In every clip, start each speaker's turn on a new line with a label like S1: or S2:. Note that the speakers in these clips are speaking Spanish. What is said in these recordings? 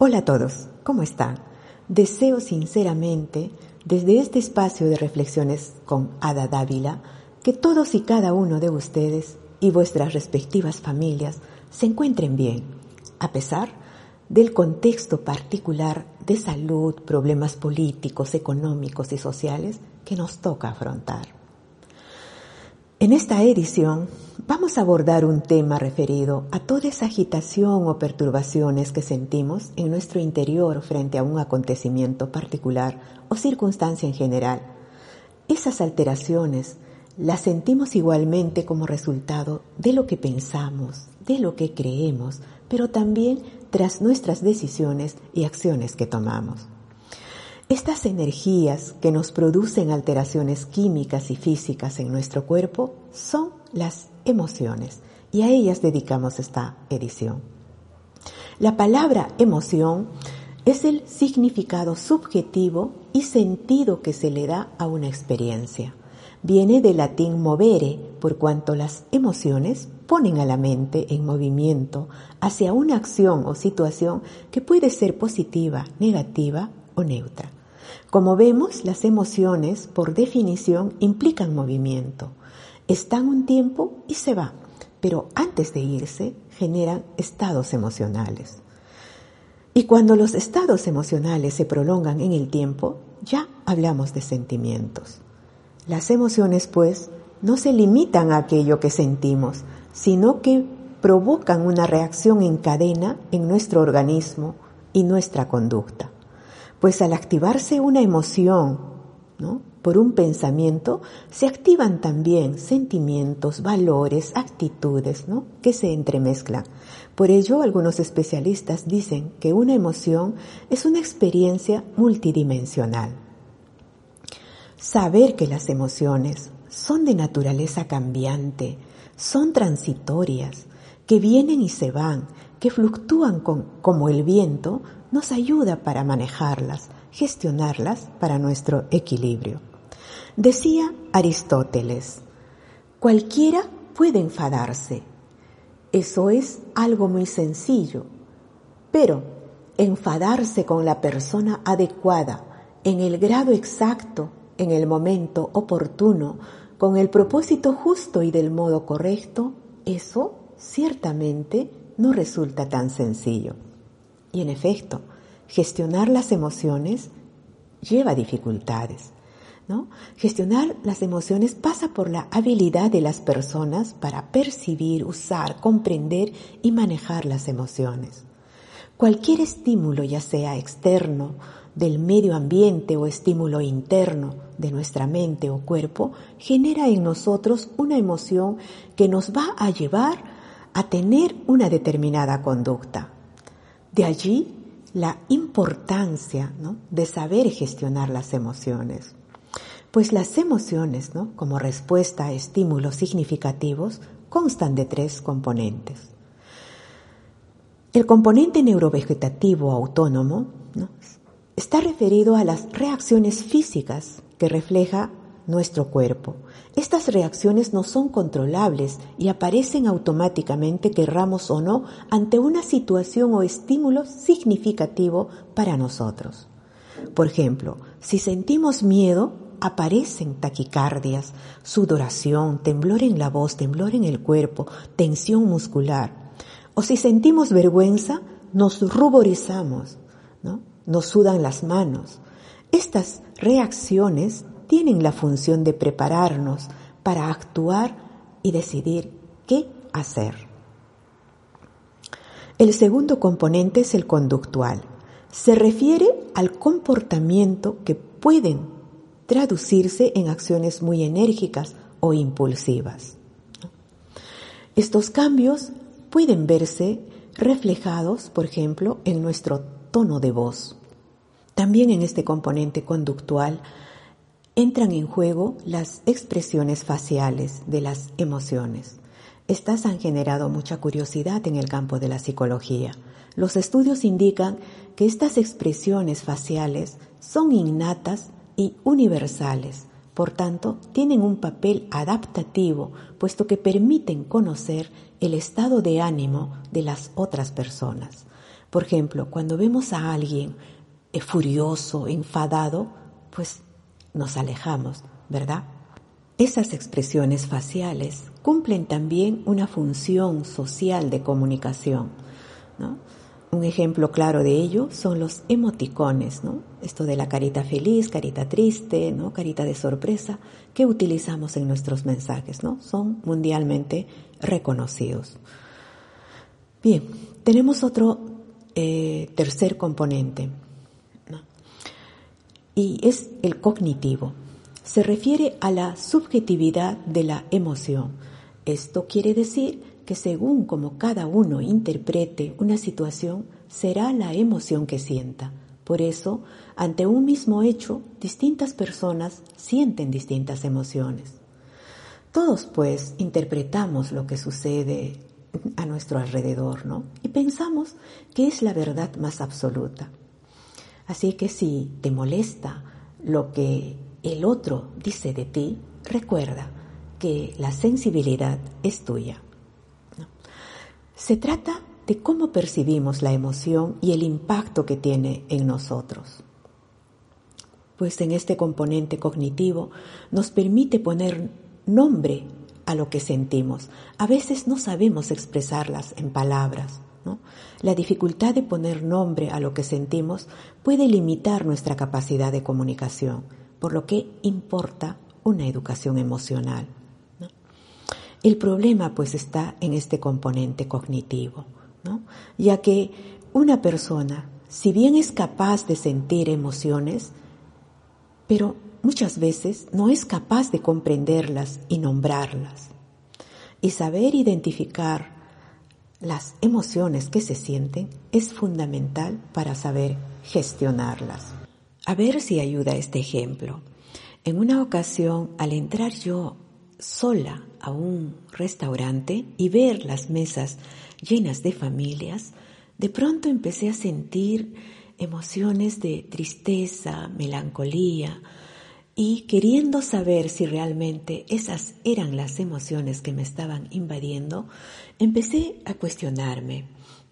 S1: Hola a todos, ¿cómo están? Deseo sinceramente, desde este espacio de reflexiones con Ada Dávila, que todos y cada uno de ustedes y vuestras respectivas familias se encuentren bien, a pesar del contexto particular de salud, problemas políticos, económicos y sociales que nos toca afrontar. En esta edición vamos a abordar un tema referido a toda esa agitación o perturbaciones que sentimos en nuestro interior frente a un acontecimiento particular o circunstancia en general. Esas alteraciones las sentimos igualmente como resultado de lo que pensamos, de lo que creemos, pero también tras nuestras decisiones y acciones que tomamos. Estas energías que nos producen alteraciones químicas y físicas en nuestro cuerpo son las emociones y a ellas dedicamos esta edición. La palabra emoción es el significado subjetivo y sentido que se le da a una experiencia. Viene del latín movere, por cuanto las emociones ponen a la mente en movimiento hacia una acción o situación que puede ser positiva, negativa o neutra. Como vemos, las emociones, por definición, implican movimiento. Están un tiempo y se van, pero antes de irse generan estados emocionales. Y cuando los estados emocionales se prolongan en el tiempo, ya hablamos de sentimientos. Las emociones, pues, no se limitan a aquello que sentimos, sino que provocan una reacción en cadena en nuestro organismo y nuestra conducta. Pues al activarse una emoción, ¿no? Por un pensamiento, se activan también sentimientos, valores, actitudes, ¿no? Que se entremezclan. Por ello, algunos especialistas dicen que una emoción es una experiencia multidimensional. Saber que las emociones son de naturaleza cambiante, son transitorias, que vienen y se van, que fluctúan como el viento, nos ayuda para manejarlas, gestionarlas para nuestro equilibrio. Decía Aristóteles, cualquiera puede enfadarse. Eso es algo muy sencillo, pero enfadarse con la persona adecuada, en el grado exacto, en el momento oportuno, con el propósito justo y del modo correcto, eso ciertamente no resulta tan sencillo. Y en efecto, gestionar las emociones lleva dificultades. ¿no? Gestionar las emociones pasa por la habilidad de las personas para percibir, usar, comprender y manejar las emociones. Cualquier estímulo, ya sea externo, del medio ambiente o estímulo interno de nuestra mente o cuerpo, genera en nosotros una emoción que nos va a llevar a tener una determinada conducta. De allí la importancia de saber gestionar las emociones. Pues las emociones, como respuesta a estímulos significativos, constan de tres componentes. El componente neurovegetativo autónomo está referido a las reacciones físicas que refleja nuestro cuerpo. Estas reacciones no son controlables y aparecen automáticamente, querramos o no, ante una situación o estímulo significativo para nosotros. Por ejemplo, si sentimos miedo, aparecen taquicardias, sudoración, temblor en la voz, temblor en el cuerpo, tensión muscular. O si sentimos vergüenza, nos ruborizamos, ¿no? nos sudan las manos. Estas reacciones tienen la función de prepararnos para actuar y decidir qué hacer. El segundo componente es el conductual. Se refiere al comportamiento que pueden traducirse en acciones muy enérgicas o impulsivas. Estos cambios pueden verse reflejados, por ejemplo, en nuestro tono de voz. También en este componente conductual entran en juego las expresiones faciales de las emociones. Estas han generado mucha curiosidad en el campo de la psicología. Los estudios indican que estas expresiones faciales son innatas y universales, por tanto, tienen un papel adaptativo, puesto que permiten conocer el estado de ánimo de las otras personas. Por ejemplo, cuando vemos a alguien eh, furioso, enfadado, pues nos alejamos, ¿verdad? Esas expresiones faciales cumplen también una función social de comunicación. Un ejemplo claro de ello son los emoticones, ¿no? Esto de la carita feliz, carita triste, ¿no? Carita de sorpresa que utilizamos en nuestros mensajes, ¿no? Son mundialmente reconocidos. Bien, tenemos otro eh, tercer componente, y es el cognitivo. Se refiere a la subjetividad de la emoción. Esto quiere decir que según como cada uno interprete una situación, será la emoción que sienta. Por eso, ante un mismo hecho, distintas personas sienten distintas emociones. Todos, pues, interpretamos lo que sucede a nuestro alrededor, ¿no? Y pensamos que es la verdad más absoluta. Así que si te molesta lo que el otro dice de ti, recuerda que la sensibilidad es tuya. Se trata de cómo percibimos la emoción y el impacto que tiene en nosotros. Pues en este componente cognitivo nos permite poner nombre a lo que sentimos. A veces no sabemos expresarlas en palabras. La dificultad de poner nombre a lo que sentimos puede limitar nuestra capacidad de comunicación, por lo que importa una educación emocional. El problema pues está en este componente cognitivo, ya que una persona, si bien es capaz de sentir emociones, pero muchas veces no es capaz de comprenderlas y nombrarlas. Y saber identificar las emociones que se sienten es fundamental para saber gestionarlas. A ver si ayuda este ejemplo. En una ocasión, al entrar yo sola a un restaurante y ver las mesas llenas de familias, de pronto empecé a sentir emociones de tristeza, melancolía, y queriendo saber si realmente esas eran las emociones que me estaban invadiendo, empecé a cuestionarme,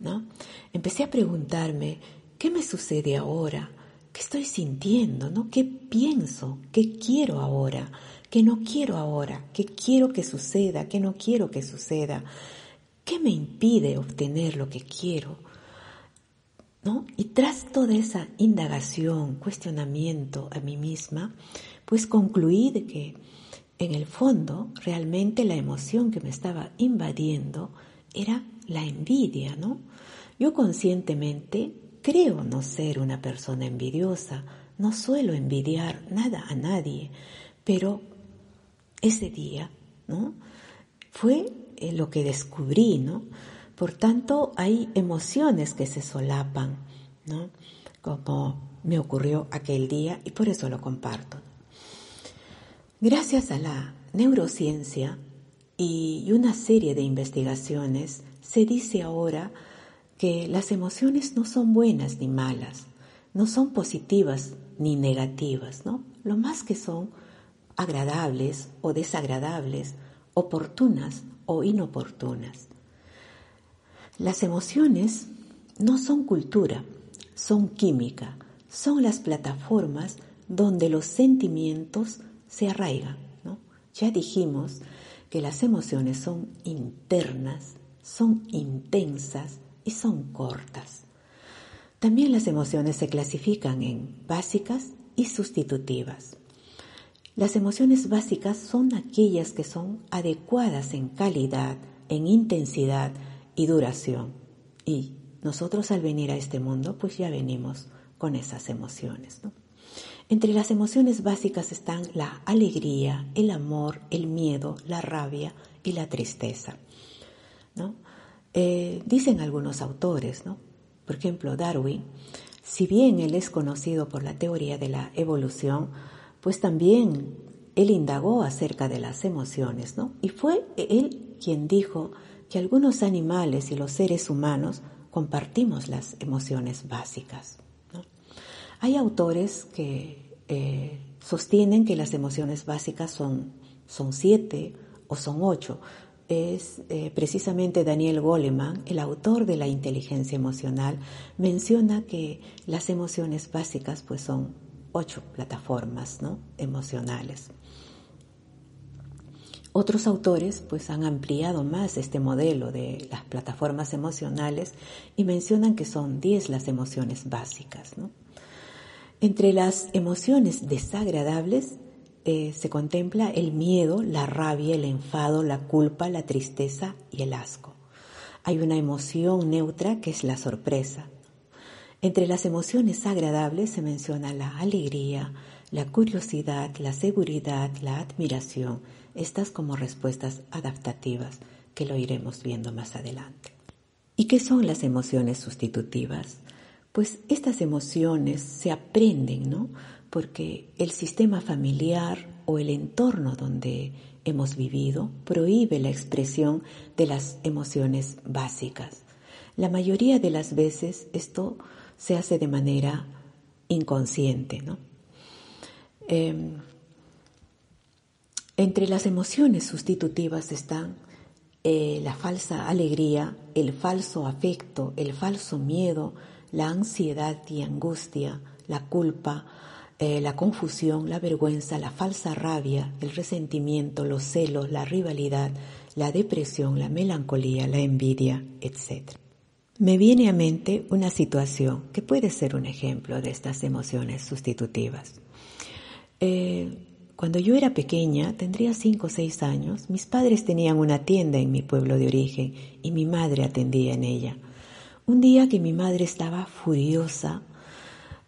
S1: ¿no? Empecé a preguntarme, ¿qué me sucede ahora? ¿Qué estoy sintiendo? ¿No? ¿Qué pienso? ¿Qué quiero ahora? que no quiero ahora, que quiero que suceda, que no quiero que suceda, qué me impide obtener lo que quiero. ¿No? Y tras toda esa indagación, cuestionamiento a mí misma, pues concluí de que en el fondo realmente la emoción que me estaba invadiendo era la envidia, ¿no? Yo conscientemente creo no ser una persona envidiosa, no suelo envidiar nada a nadie, pero ese día, ¿no? Fue eh, lo que descubrí, ¿no? Por tanto, hay emociones que se solapan, ¿no? Como me ocurrió aquel día y por eso lo comparto. Gracias a la neurociencia y una serie de investigaciones, se dice ahora que las emociones no son buenas ni malas, no son positivas ni negativas, ¿no? Lo más que son agradables o desagradables, oportunas o inoportunas. Las emociones no son cultura, son química, son las plataformas donde los sentimientos se arraigan. Ya dijimos que las emociones son internas, son intensas y son cortas. También las emociones se clasifican en básicas y sustitutivas. Las emociones básicas son aquellas que son adecuadas en calidad, en intensidad y duración. Y nosotros al venir a este mundo, pues ya venimos con esas emociones. Entre las emociones básicas están la alegría, el amor, el miedo, la rabia y la tristeza. Eh, dicen algunos autores, ¿no? Por ejemplo, Darwin, si bien él es conocido por la teoría de la evolución, pues también él indagó acerca de las emociones, ¿no? Y fue él quien dijo que algunos animales y los seres humanos compartimos las emociones básicas. Hay autores que eh, sostienen que las emociones básicas son, son siete o son ocho. Es eh, precisamente Daniel Goleman, el autor de la inteligencia emocional, menciona que las emociones básicas pues son ocho plataformas ¿no? emocionales. Otros autores pues han ampliado más este modelo de las plataformas emocionales y mencionan que son 10 las emociones básicas. Entre las emociones desagradables eh, se contempla el miedo, la rabia, el enfado, la culpa, la tristeza y el asco. Hay una emoción neutra que es la sorpresa. Entre las emociones agradables se menciona la alegría, la curiosidad, la seguridad, la admiración, estas como respuestas adaptativas que lo iremos viendo más adelante. ¿Y qué son las emociones sustitutivas? Pues estas emociones se aprenden, ¿no? Porque el sistema familiar o el entorno donde hemos vivido prohíbe la expresión de las emociones básicas. La mayoría de las veces esto se hace de manera inconsciente, ¿no? Em, entre las emociones sustitutivas están eh, la falsa alegría, el falso afecto, el falso miedo, la ansiedad y angustia, la culpa, eh, la confusión, la vergüenza, la falsa rabia, el resentimiento, los celos, la rivalidad, la depresión, la melancolía, la envidia, etc. Me viene a mente una situación que puede ser un ejemplo de estas emociones sustitutivas. Eh, cuando yo era pequeña, tendría cinco o seis años, mis padres tenían una tienda en mi pueblo de origen y mi madre atendía en ella. Un día que mi madre estaba furiosa,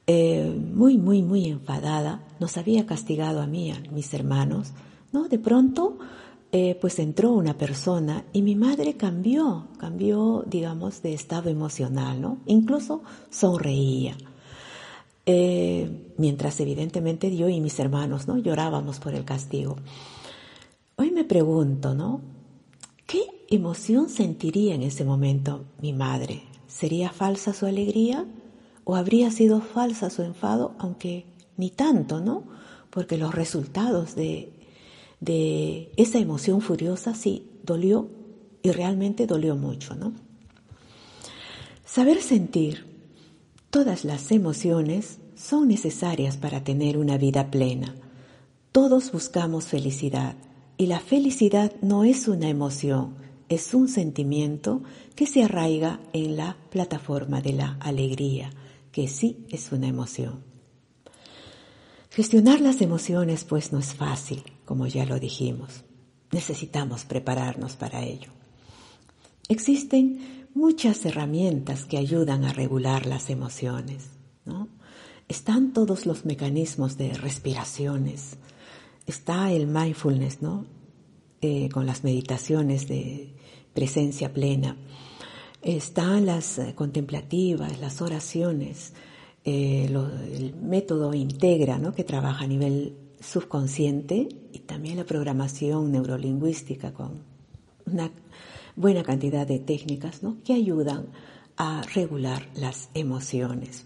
S1: eh, muy, muy, muy enfadada, nos había castigado a mí, a mis hermanos, ¿no? De pronto, eh, pues entró una persona y mi madre cambió, cambió, digamos, de estado emocional, ¿no? Incluso sonreía. Eh, mientras evidentemente yo y mis hermanos ¿no? llorábamos por el castigo. Hoy me pregunto, ¿no? ¿Qué emoción sentiría en ese momento mi madre? ¿Sería falsa su alegría? ¿O habría sido falsa su enfado? Aunque ni tanto, ¿no? Porque los resultados de, de esa emoción furiosa sí dolió y realmente dolió mucho, ¿no? Saber sentir Todas las emociones son necesarias para tener una vida plena. Todos buscamos felicidad y la felicidad no es una emoción, es un sentimiento que se arraiga en la plataforma de la alegría, que sí es una emoción. Gestionar las emociones pues no es fácil, como ya lo dijimos. Necesitamos prepararnos para ello. Existen muchas herramientas que ayudan a regular las emociones. ¿no? Están todos los mecanismos de respiraciones, está el mindfulness, ¿no? Eh, con las meditaciones de presencia plena, están las eh, contemplativas, las oraciones, eh, el método integra, ¿no? que trabaja a nivel subconsciente y también la programación neurolingüística con una buena cantidad de técnicas ¿no? que ayudan a regular las emociones.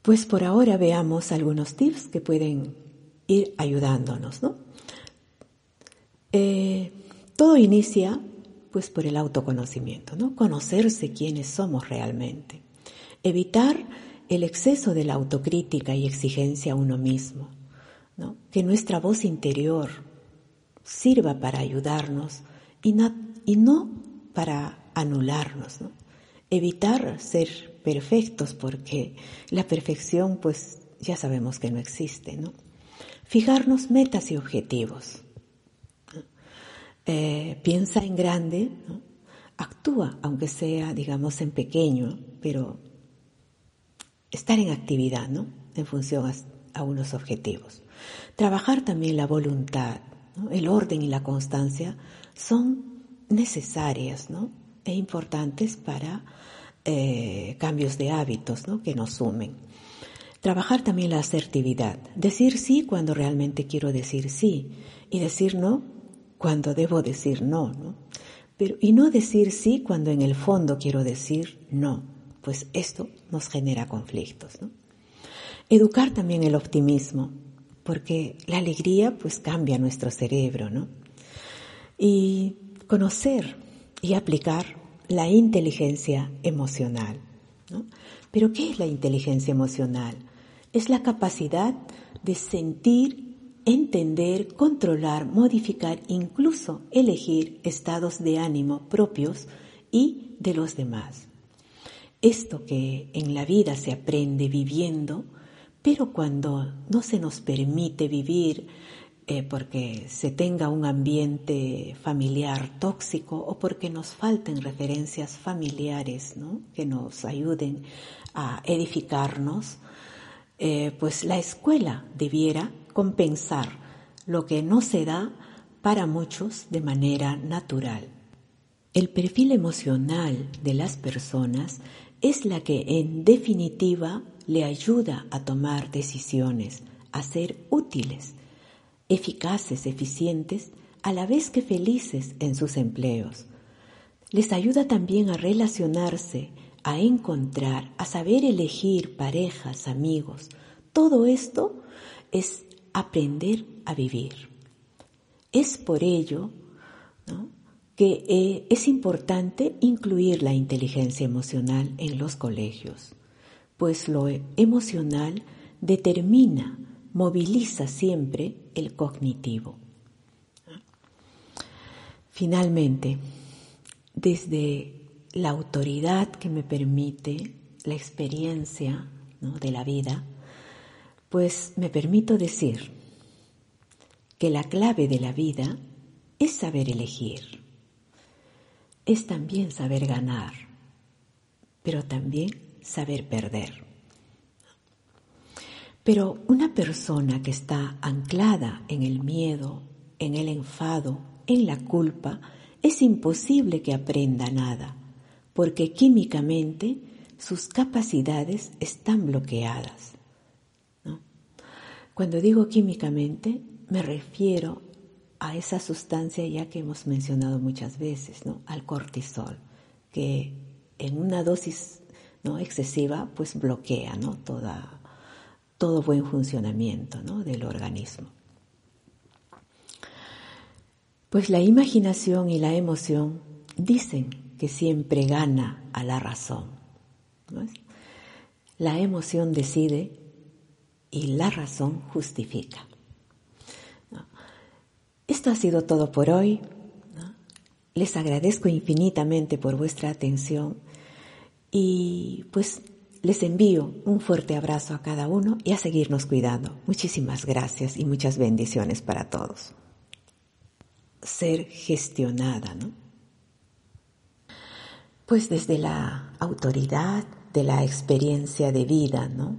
S1: Pues por ahora veamos algunos tips que pueden ir ayudándonos. ¿no? Eh, todo inicia pues por el autoconocimiento, ¿no? conocerse quiénes somos realmente, evitar el exceso de la autocrítica y exigencia a uno mismo, ¿no? que nuestra voz interior sirva para ayudarnos y no, y no para anularnos. Evitar ser perfectos porque la perfección pues ya sabemos que no existe. ¿no? Fijarnos metas y objetivos. Eh, piensa en grande, actúa, aunque sea, digamos, en pequeño, pero estar en actividad, ¿no? En función a, unos objetivos. Trabajar también la voluntad, el orden y la constancia son necesarias ¿no? e importantes para eh, cambios de hábitos ¿no? que nos sumen. Trabajar también la asertividad, decir sí cuando realmente quiero decir sí y decir no cuando debo decir no, ¿no? Pero, y no decir sí cuando en el fondo quiero decir no, pues esto nos genera conflictos. ¿no? Educar también el optimismo, porque la alegría pues cambia nuestro cerebro, ¿no? Y conocer y aplicar la inteligencia emocional. ¿no? Pero ¿qué es la inteligencia emocional? Es la capacidad de sentir, entender, controlar, modificar, incluso elegir estados de ánimo propios y de los demás. Esto que en la vida se aprende viviendo, pero cuando no se nos permite vivir eh, porque se tenga un ambiente familiar tóxico o porque nos falten referencias familiares que nos ayuden a edificarnos, eh, pues la escuela debiera compensar lo que no se da para muchos de manera natural. El perfil emocional de las personas es la que en definitiva le ayuda a tomar decisiones, a ser útiles eficaces, eficientes, a la vez que felices en sus empleos. Les ayuda también a relacionarse, a encontrar, a saber elegir parejas, amigos. Todo esto es aprender a vivir. Es por ello que eh, es importante incluir la inteligencia emocional en los colegios, pues lo emocional determina moviliza siempre el cognitivo. Finalmente, desde la autoridad que me permite la experiencia de la vida, pues me permito decir que la clave de la vida es saber elegir, es también saber ganar, pero también saber perder. Pero una persona que está anclada en el miedo, en el enfado, en la culpa, es imposible que aprenda nada, porque químicamente sus capacidades están bloqueadas. Cuando digo químicamente, me refiero a esa sustancia ya que hemos mencionado muchas veces, ¿no? al cortisol, que en una dosis ¿no? excesiva pues bloquea ¿no? toda, todo buen funcionamiento del organismo. Pues la imaginación y la emoción dicen que siempre gana a la razón. La emoción decide y la razón justifica. Esto ha sido todo por hoy. Les agradezco infinitamente por vuestra atención y pues les envío un fuerte abrazo a cada uno y a seguirnos cuidando. Muchísimas gracias y muchas bendiciones para todos. Ser gestionada, ¿no? Pues desde la autoridad de la experiencia de vida, ¿no?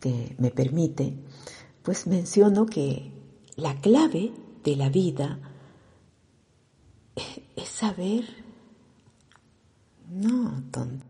S1: Que me permite, pues menciono que la clave de la vida es saber, no, tonto